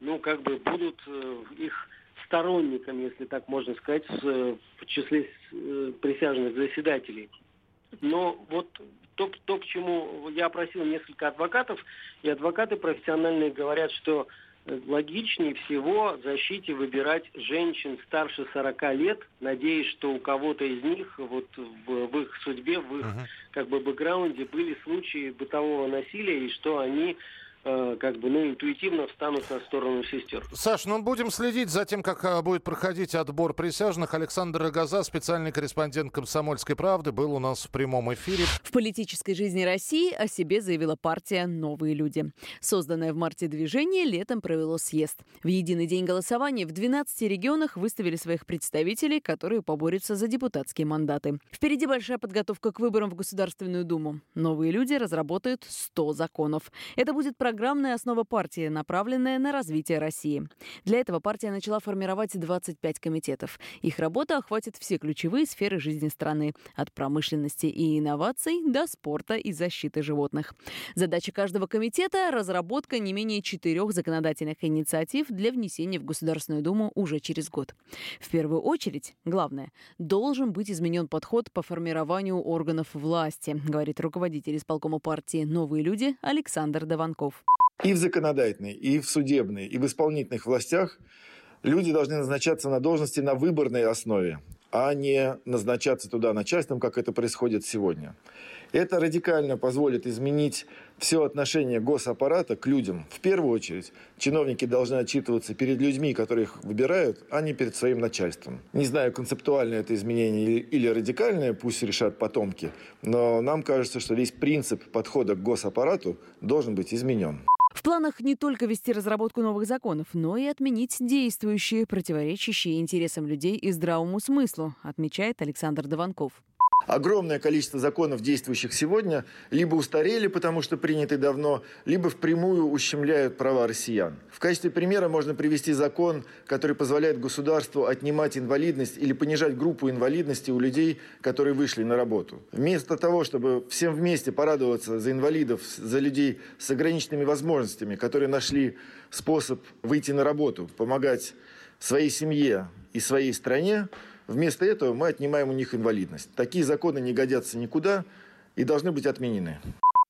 ну, как бы будут э, их сторонниками, если так можно сказать, в, числе э, присяжных заседателей. Но вот то, то, к чему я опросил несколько адвокатов, и адвокаты профессиональные говорят, что логичнее всего защите выбирать женщин старше 40 лет, надеясь, что у кого-то из них вот в, в их судьбе, в их uh-huh. как бы бэкграунде были случаи бытового насилия, и что они Э, как бы, ну, интуитивно встанут на сторону сестер. Саш, ну, будем следить за тем, как э, будет проходить отбор присяжных. Александр Рогоза, специальный корреспондент «Комсомольской правды», был у нас в прямом эфире. В политической жизни России о себе заявила партия «Новые люди». Созданное в марте движение летом провело съезд. В единый день голосования в 12 регионах выставили своих представителей, которые поборются за депутатские мандаты. Впереди большая подготовка к выборам в Государственную Думу. «Новые люди» разработают 100 законов. Это будет программа программная основа партии, направленная на развитие России. Для этого партия начала формировать 25 комитетов. Их работа охватит все ключевые сферы жизни страны, от промышленности и инноваций до спорта и защиты животных. Задача каждого комитета – разработка не менее четырех законодательных инициатив для внесения в Государственную Думу уже через год. В первую очередь, главное, должен быть изменен подход по формированию органов власти, говорит руководитель исполкома партии «Новые люди» Александр Даванков. И в законодательной, и в судебной, и в исполнительных властях люди должны назначаться на должности на выборной основе, а не назначаться туда начальством, как это происходит сегодня. Это радикально позволит изменить все отношение госаппарата к людям. В первую очередь, чиновники должны отчитываться перед людьми, которые их выбирают, а не перед своим начальством. Не знаю, концептуальное это изменение или радикальное, пусть решат потомки, но нам кажется, что весь принцип подхода к госаппарату должен быть изменен. Планах не только вести разработку новых законов, но и отменить действующие, противоречащие интересам людей и здравому смыслу, отмечает Александр Дованков. Огромное количество законов, действующих сегодня, либо устарели, потому что приняты давно, либо впрямую ущемляют права россиян. В качестве примера можно привести закон, который позволяет государству отнимать инвалидность или понижать группу инвалидности у людей, которые вышли на работу. Вместо того, чтобы всем вместе порадоваться за инвалидов, за людей с ограниченными возможностями, которые нашли способ выйти на работу, помогать своей семье и своей стране, Вместо этого мы отнимаем у них инвалидность. Такие законы не годятся никуда и должны быть отменены.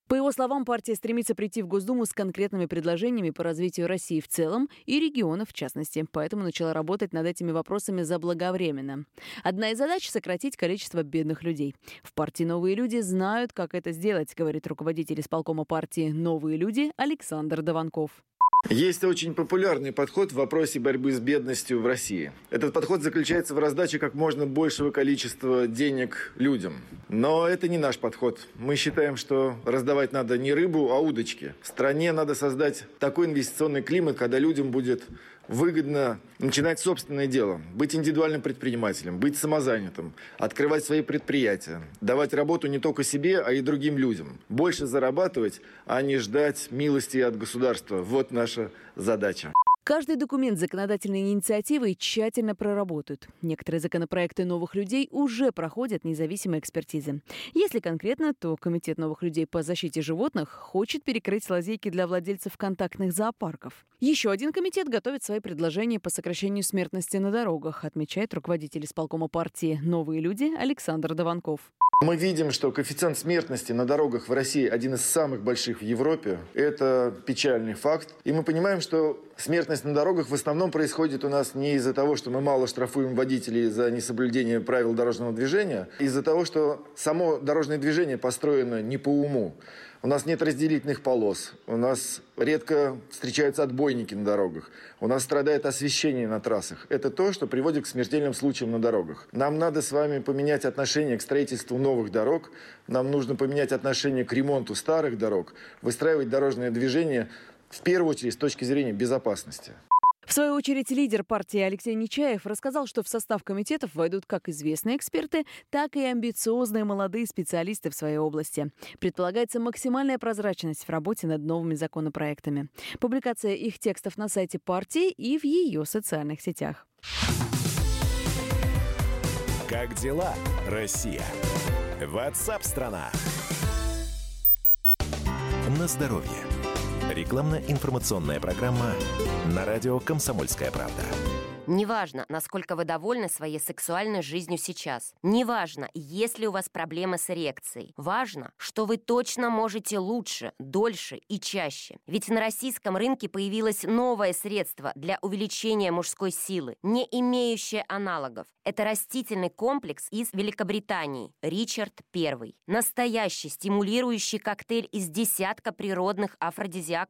По его словам, партия стремится прийти в Госдуму с конкретными предложениями по развитию России в целом и региона в частности, поэтому начала работать над этими вопросами заблаговременно. Одна из задач — сократить количество бедных людей. В партии «Новые люди» знают, как это сделать, говорит руководитель исполкома партии «Новые люди» Александр Даванков. Есть очень популярный подход в вопросе борьбы с бедностью в России. Этот подход заключается в раздаче как можно большего количества денег людям. Но это не наш подход. Мы считаем, что раздавать надо не рыбу, а удочки. В стране надо создать такой инвестиционный климат, когда людям будет выгодно начинать собственное дело, быть индивидуальным предпринимателем, быть самозанятым, открывать свои предприятия, давать работу не только себе, а и другим людям, больше зарабатывать, а не ждать милости от государства. Вот наша задача. Каждый документ законодательной инициативы тщательно проработают. Некоторые законопроекты новых людей уже проходят независимые экспертизы. Если конкретно, то Комитет новых людей по защите животных хочет перекрыть лазейки для владельцев контактных зоопарков. Еще один комитет готовит свои предложения по сокращению смертности на дорогах, отмечает руководитель исполкома партии «Новые люди» Александр Даванков. Мы видим, что коэффициент смертности на дорогах в России один из самых больших в Европе. Это печальный факт. И мы понимаем, что смертность на дорогах в основном происходит у нас не из-за того, что мы мало штрафуем водителей за несоблюдение правил дорожного движения, а из-за того, что само дорожное движение построено не по уму. У нас нет разделительных полос, у нас редко встречаются отбойники на дорогах, у нас страдает освещение на трассах. Это то, что приводит к смертельным случаям на дорогах. Нам надо с вами поменять отношение к строительству новых дорог, нам нужно поменять отношение к ремонту старых дорог, выстраивать дорожное движение в первую очередь с точки зрения безопасности. В свою очередь, лидер партии Алексей Нечаев рассказал, что в состав комитетов войдут как известные эксперты, так и амбициозные молодые специалисты в своей области. Предполагается максимальная прозрачность в работе над новыми законопроектами. Публикация их текстов на сайте партии и в ее социальных сетях. Как дела, Россия? Ватсап-страна! На здоровье. Рекламно-информационная программа на радио «Комсомольская правда». Неважно, насколько вы довольны своей сексуальной жизнью сейчас. Неважно, есть ли у вас проблемы с эрекцией. Важно, что вы точно можете лучше, дольше и чаще. Ведь на российском рынке появилось новое средство для увеличения мужской силы, не имеющее аналогов. Это растительный комплекс из Великобритании «Ричард I». Настоящий стимулирующий коктейль из десятка природных афродизиаков